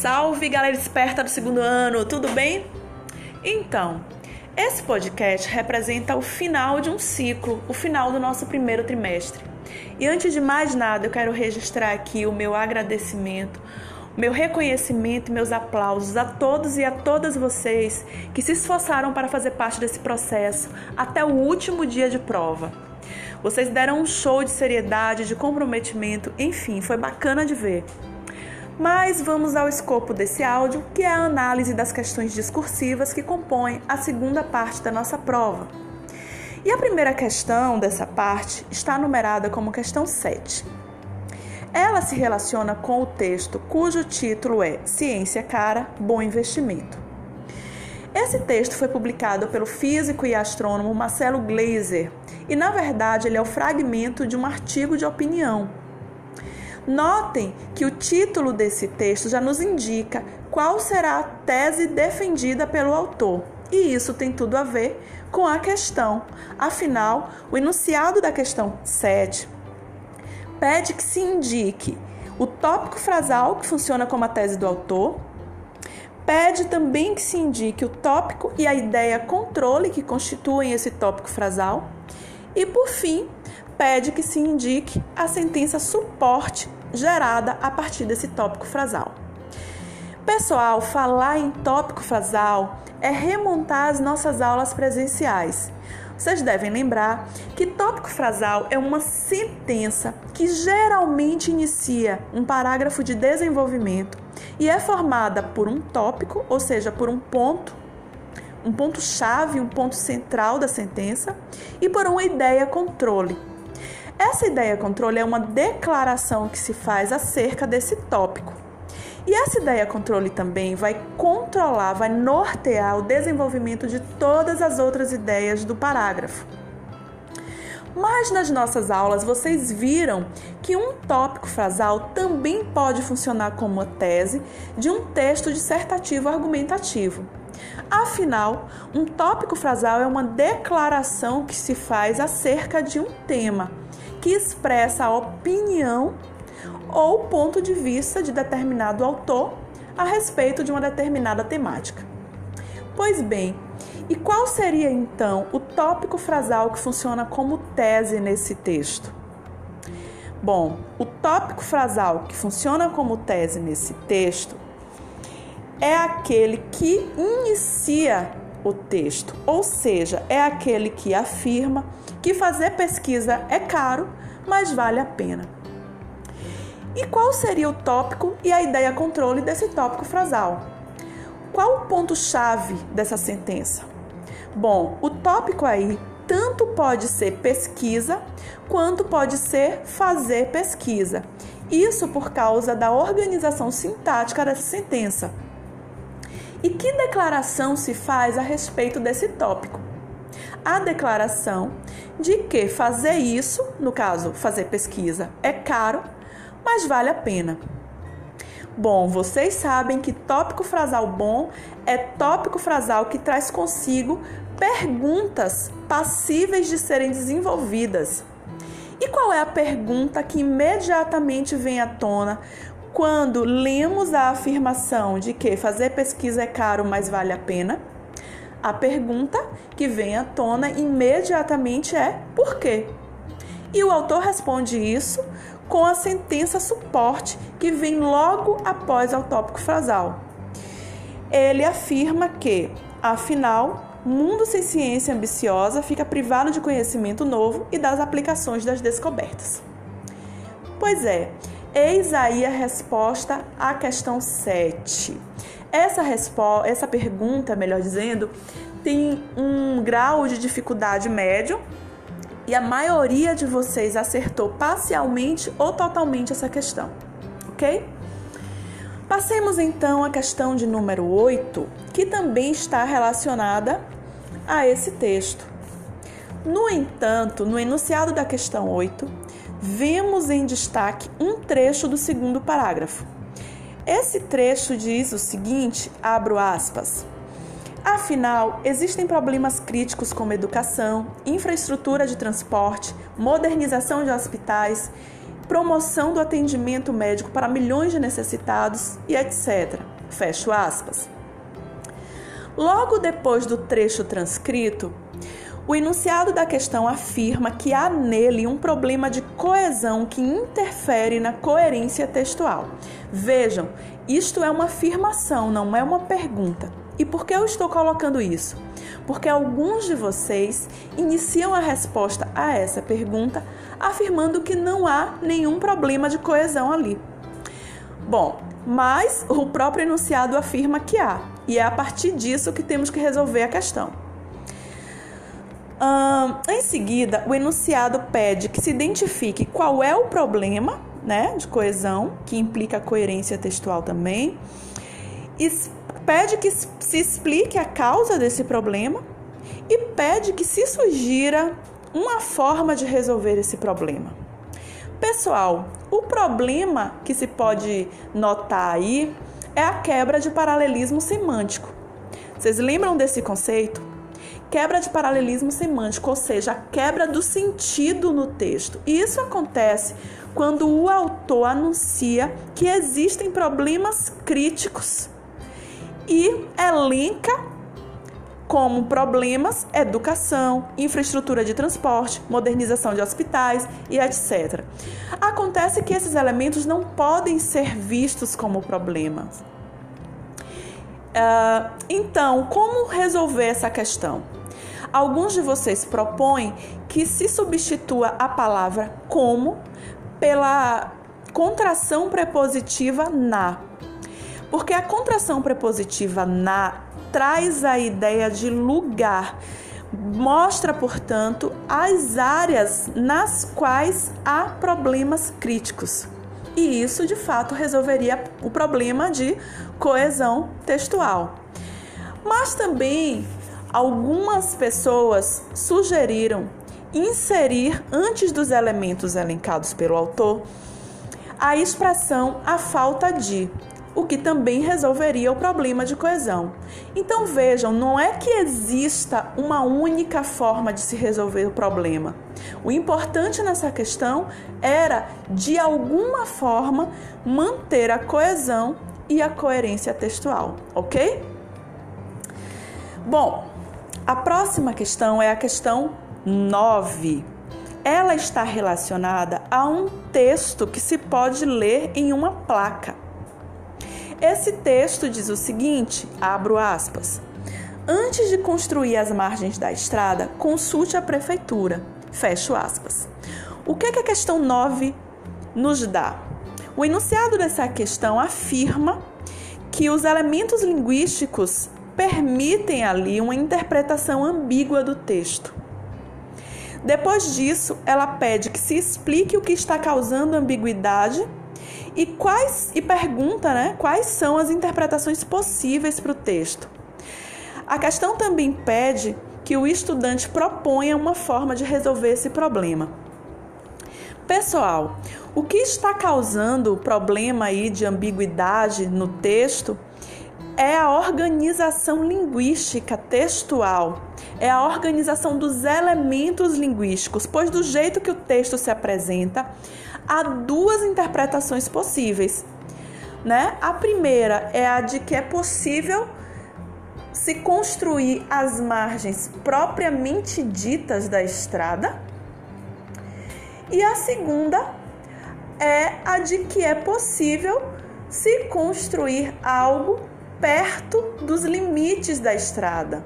Salve galera esperta do segundo ano, tudo bem? Então, esse podcast representa o final de um ciclo, o final do nosso primeiro trimestre. E antes de mais nada, eu quero registrar aqui o meu agradecimento, o meu reconhecimento e meus aplausos a todos e a todas vocês que se esforçaram para fazer parte desse processo até o último dia de prova. Vocês deram um show de seriedade, de comprometimento, enfim, foi bacana de ver. Mas vamos ao escopo desse áudio, que é a análise das questões discursivas que compõem a segunda parte da nossa prova. E a primeira questão dessa parte está numerada como questão 7. Ela se relaciona com o texto cujo título é Ciência Cara, Bom Investimento. Esse texto foi publicado pelo físico e astrônomo Marcelo Gleiser e, na verdade, ele é o fragmento de um artigo de opinião Notem que o título desse texto já nos indica qual será a tese defendida pelo autor. E isso tem tudo a ver com a questão. Afinal, o enunciado da questão 7 pede que se indique o tópico frasal, que funciona como a tese do autor, pede também que se indique o tópico e a ideia controle que constituem esse tópico frasal, e por fim, pede que se indique a sentença suporte gerada a partir desse tópico frasal. Pessoal, falar em tópico frasal é remontar as nossas aulas presenciais. Vocês devem lembrar que tópico frasal é uma sentença que geralmente inicia um parágrafo de desenvolvimento e é formada por um tópico, ou seja, por um ponto, um ponto chave, um ponto central da sentença e por uma ideia controle. Essa ideia controle é uma declaração que se faz acerca desse tópico. E essa ideia controle também vai controlar, vai nortear o desenvolvimento de todas as outras ideias do parágrafo. Mas nas nossas aulas vocês viram que um tópico frasal também pode funcionar como tese de um texto dissertativo argumentativo. Afinal, um tópico frasal é uma declaração que se faz acerca de um tema que expressa a opinião ou ponto de vista de determinado autor a respeito de uma determinada temática. Pois bem, e qual seria então o tópico frasal que funciona como tese nesse texto? Bom, o tópico frasal que funciona como tese nesse texto é aquele que inicia o texto, ou seja, é aquele que afirma que fazer pesquisa é caro, mas vale a pena. E qual seria o tópico e a ideia controle desse tópico frasal? Qual o ponto-chave dessa sentença? Bom, o tópico aí tanto pode ser pesquisa quanto pode ser fazer pesquisa. Isso por causa da organização sintática dessa sentença. E que declaração se faz a respeito desse tópico? A declaração de que fazer isso, no caso, fazer pesquisa, é caro, mas vale a pena. Bom, vocês sabem que tópico frasal bom é tópico frasal que traz consigo perguntas passíveis de serem desenvolvidas. E qual é a pergunta que imediatamente vem à tona quando lemos a afirmação de que fazer pesquisa é caro, mas vale a pena, a pergunta que vem à tona imediatamente é por quê? E o autor responde isso com a sentença suporte que vem logo após o tópico frasal. Ele afirma que, afinal, mundo sem ciência ambiciosa fica privado de conhecimento novo e das aplicações das descobertas. Pois é, Eis aí a resposta à questão 7. Essa, essa pergunta, melhor dizendo, tem um grau de dificuldade médio e a maioria de vocês acertou parcialmente ou totalmente essa questão, ok? Passemos então à questão de número 8, que também está relacionada a esse texto. No entanto, no enunciado da questão 8, vemos em destaque um trecho do segundo parágrafo. Esse trecho diz o seguinte: abro aspas. Afinal, existem problemas críticos como educação, infraestrutura de transporte, modernização de hospitais promoção do atendimento médico para milhões de necessitados e etc. Fecho aspas. Logo depois do trecho transcrito, o enunciado da questão afirma que há nele um problema de coesão que interfere na coerência textual. Vejam, isto é uma afirmação, não é uma pergunta. E por que eu estou colocando isso? Porque alguns de vocês iniciam a resposta a essa pergunta afirmando que não há nenhum problema de coesão ali. Bom, mas o próprio enunciado afirma que há, e é a partir disso que temos que resolver a questão em seguida, o enunciado pede que se identifique qual é o problema né, de coesão, que implica a coerência textual também, e pede que se explique a causa desse problema e pede que se sugira uma forma de resolver esse problema. Pessoal, o problema que se pode notar aí é a quebra de paralelismo semântico. Vocês lembram desse conceito? Quebra de paralelismo semântico, ou seja, a quebra do sentido no texto. E isso acontece quando o autor anuncia que existem problemas críticos e elenca como problemas educação, infraestrutura de transporte, modernização de hospitais e etc. Acontece que esses elementos não podem ser vistos como problemas. Uh, então, como resolver essa questão? Alguns de vocês propõem que se substitua a palavra como pela contração prepositiva na. Porque a contração prepositiva na traz a ideia de lugar, mostra, portanto, as áreas nas quais há problemas críticos. E isso, de fato, resolveria o problema de coesão textual. Mas também algumas pessoas sugeriram inserir antes dos elementos elencados pelo autor a expressão a falta de, o que também resolveria o problema de coesão. Então vejam, não é que exista uma única forma de se resolver o problema. O importante nessa questão era, de alguma forma, manter a coesão e a coerência textual, ok? Bom, a próxima questão é a questão 9. Ela está relacionada a um texto que se pode ler em uma placa. Esse texto diz o seguinte: abro aspas. Antes de construir as margens da estrada, consulte a prefeitura. Fecho aspas. O que, é que a questão 9 nos dá? O enunciado dessa questão afirma que os elementos linguísticos permitem ali uma interpretação ambígua do texto. Depois disso, ela pede que se explique o que está causando ambiguidade e quais e pergunta, né, quais são as interpretações possíveis para o texto. A questão também pede que o estudante proponha uma forma de resolver esse problema. Pessoal, o que está causando o problema aí de ambiguidade no texto é a organização linguística textual, é a organização dos elementos linguísticos, pois do jeito que o texto se apresenta, há duas interpretações possíveis. Né? A primeira é a de que é possível se construir as margens propriamente ditas da estrada. E a segunda é a de que é possível se construir algo perto dos limites da estrada.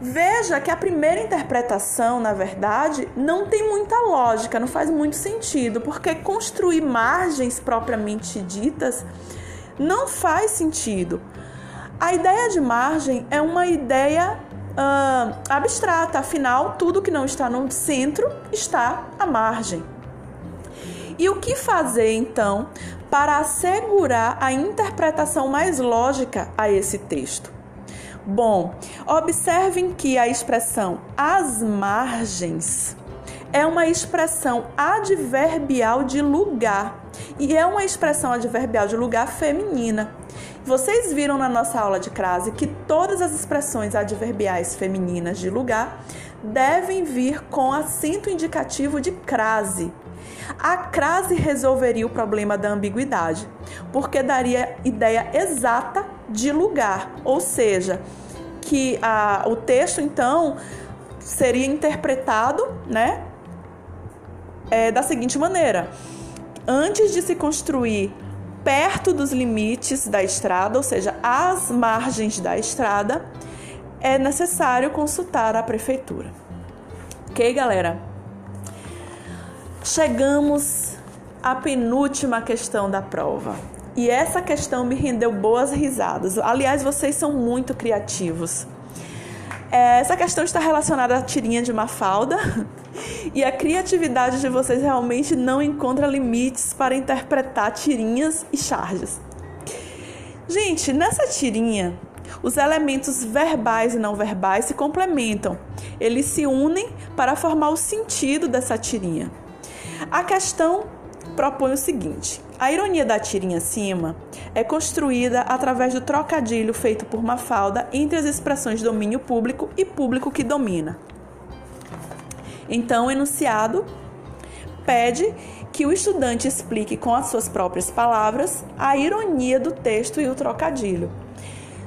Veja que a primeira interpretação, na verdade, não tem muita lógica, não faz muito sentido, porque construir margens propriamente ditas não faz sentido. A ideia de margem é uma ideia uh, abstrata, afinal, tudo que não está no centro está à margem. E o que fazer então para assegurar a interpretação mais lógica a esse texto? Bom, observem que a expressão às margens é uma expressão adverbial de lugar e é uma expressão adverbial de lugar feminina. Vocês viram na nossa aula de crase que todas as expressões adverbiais femininas de lugar devem vir com acento indicativo de crase. A crase resolveria o problema da ambiguidade, porque daria ideia exata de lugar, ou seja, que a, o texto então seria interpretado, né, é, da seguinte maneira: antes de se construir perto dos limites da estrada, ou seja, às margens da estrada, é necessário consultar a prefeitura. Ok, galera? Chegamos à penúltima questão da prova. E essa questão me rendeu boas risadas. Aliás, vocês são muito criativos. É, essa questão está relacionada à tirinha de Mafalda e a criatividade de vocês realmente não encontra limites para interpretar tirinhas e charges. Gente, nessa tirinha, os elementos verbais e não verbais se complementam. Eles se unem para formar o sentido dessa tirinha. A questão propõe o seguinte: a ironia da tirinha acima é construída através do trocadilho feito por Mafalda entre as expressões domínio público e público que domina. Então, o enunciado pede que o estudante explique com as suas próprias palavras a ironia do texto e o trocadilho.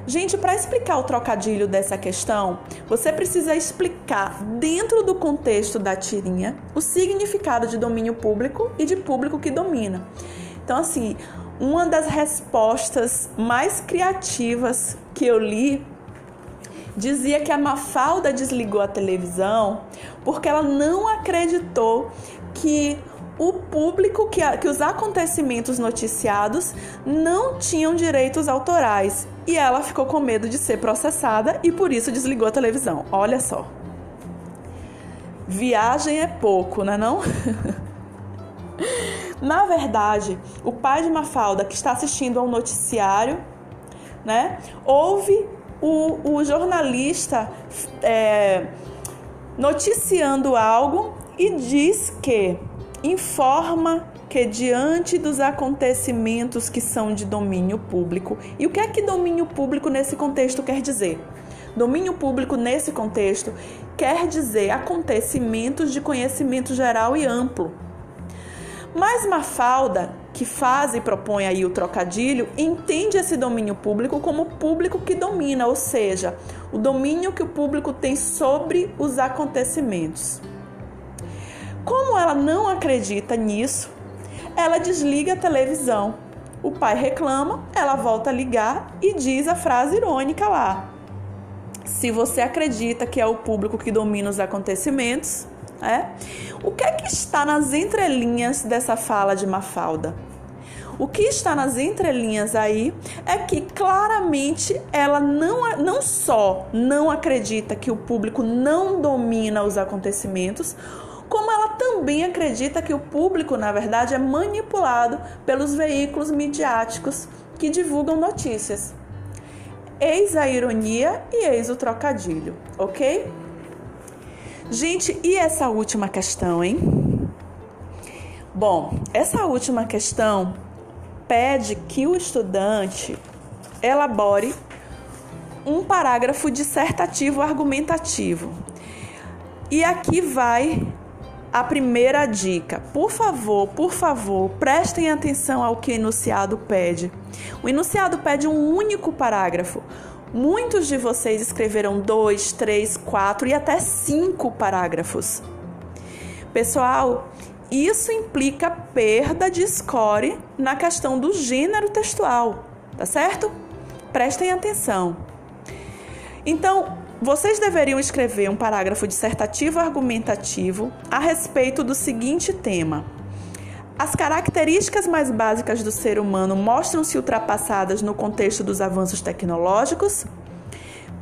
Gente, para explicar o trocadilho dessa questão, você precisa explicar, dentro do contexto da tirinha, o significado de domínio público e de público que domina. Então, assim, uma das respostas mais criativas que eu li dizia que a Mafalda desligou a televisão porque ela não acreditou que o público que, que os acontecimentos noticiados não tinham direitos autorais e ela ficou com medo de ser processada e por isso desligou a televisão. Olha só. Viagem é pouco, não é não? Na verdade, o pai de Mafalda que está assistindo ao noticiário, né, ouve o, o jornalista é, noticiando algo e diz que informa que diante dos acontecimentos que são de domínio público, e o que é que domínio público nesse contexto quer dizer? Domínio público nesse contexto quer dizer acontecimentos de conhecimento geral e amplo. Mas Mafalda, que faz e propõe aí o trocadilho, entende esse domínio público como público que domina, ou seja, o domínio que o público tem sobre os acontecimentos. Como ela não acredita nisso, ela desliga a televisão. O pai reclama, ela volta a ligar e diz a frase irônica lá. Se você acredita que é o público que domina os acontecimentos, é? O que é que está nas entrelinhas dessa fala de Mafalda? O que está nas entrelinhas aí é que claramente ela não, não só não acredita que o público não domina os acontecimentos, também acredita que o público, na verdade, é manipulado pelos veículos midiáticos que divulgam notícias. Eis a ironia e eis o trocadilho, ok? Gente, e essa última questão, hein? Bom, essa última questão pede que o estudante elabore um parágrafo dissertativo argumentativo. E aqui vai a primeira dica. Por favor, por favor, prestem atenção ao que o enunciado pede. O enunciado pede um único parágrafo. Muitos de vocês escreveram dois, três, quatro e até cinco parágrafos. Pessoal, isso implica perda de score na questão do gênero textual, tá certo? Prestem atenção. Então, vocês deveriam escrever um parágrafo dissertativo argumentativo a respeito do seguinte tema: As características mais básicas do ser humano mostram-se ultrapassadas no contexto dos avanços tecnológicos?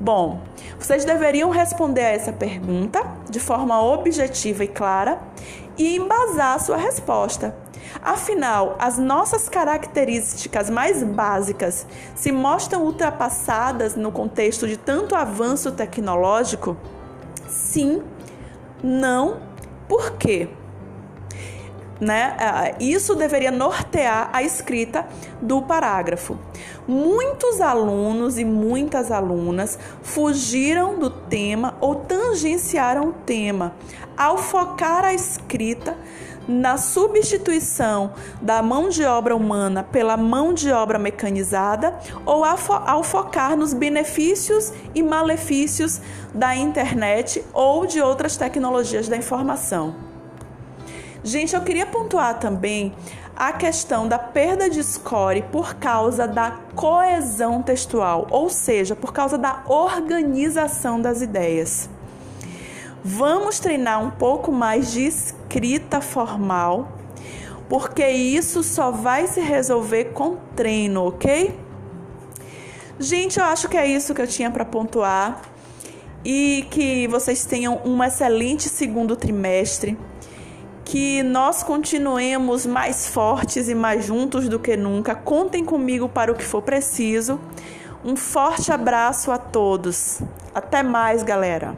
Bom, vocês deveriam responder a essa pergunta de forma objetiva e clara e embasar sua resposta. Afinal, as nossas características mais básicas se mostram ultrapassadas no contexto de tanto avanço tecnológico? Sim, não, por quê? Né? Isso deveria nortear a escrita do parágrafo. Muitos alunos e muitas alunas fugiram do tema ou tangenciaram o tema ao focar a escrita na substituição da mão de obra humana pela mão de obra mecanizada ou ao focar nos benefícios e malefícios da internet ou de outras tecnologias da informação. Gente, eu queria pontuar também a questão da perda de score por causa da coesão textual, ou seja, por causa da organização das ideias. Vamos treinar um pouco mais de escrita formal, porque isso só vai se resolver com treino, ok? Gente, eu acho que é isso que eu tinha para pontuar e que vocês tenham um excelente segundo trimestre que nós continuemos mais fortes e mais juntos do que nunca. Contem comigo para o que for preciso. Um forte abraço a todos. Até mais, galera.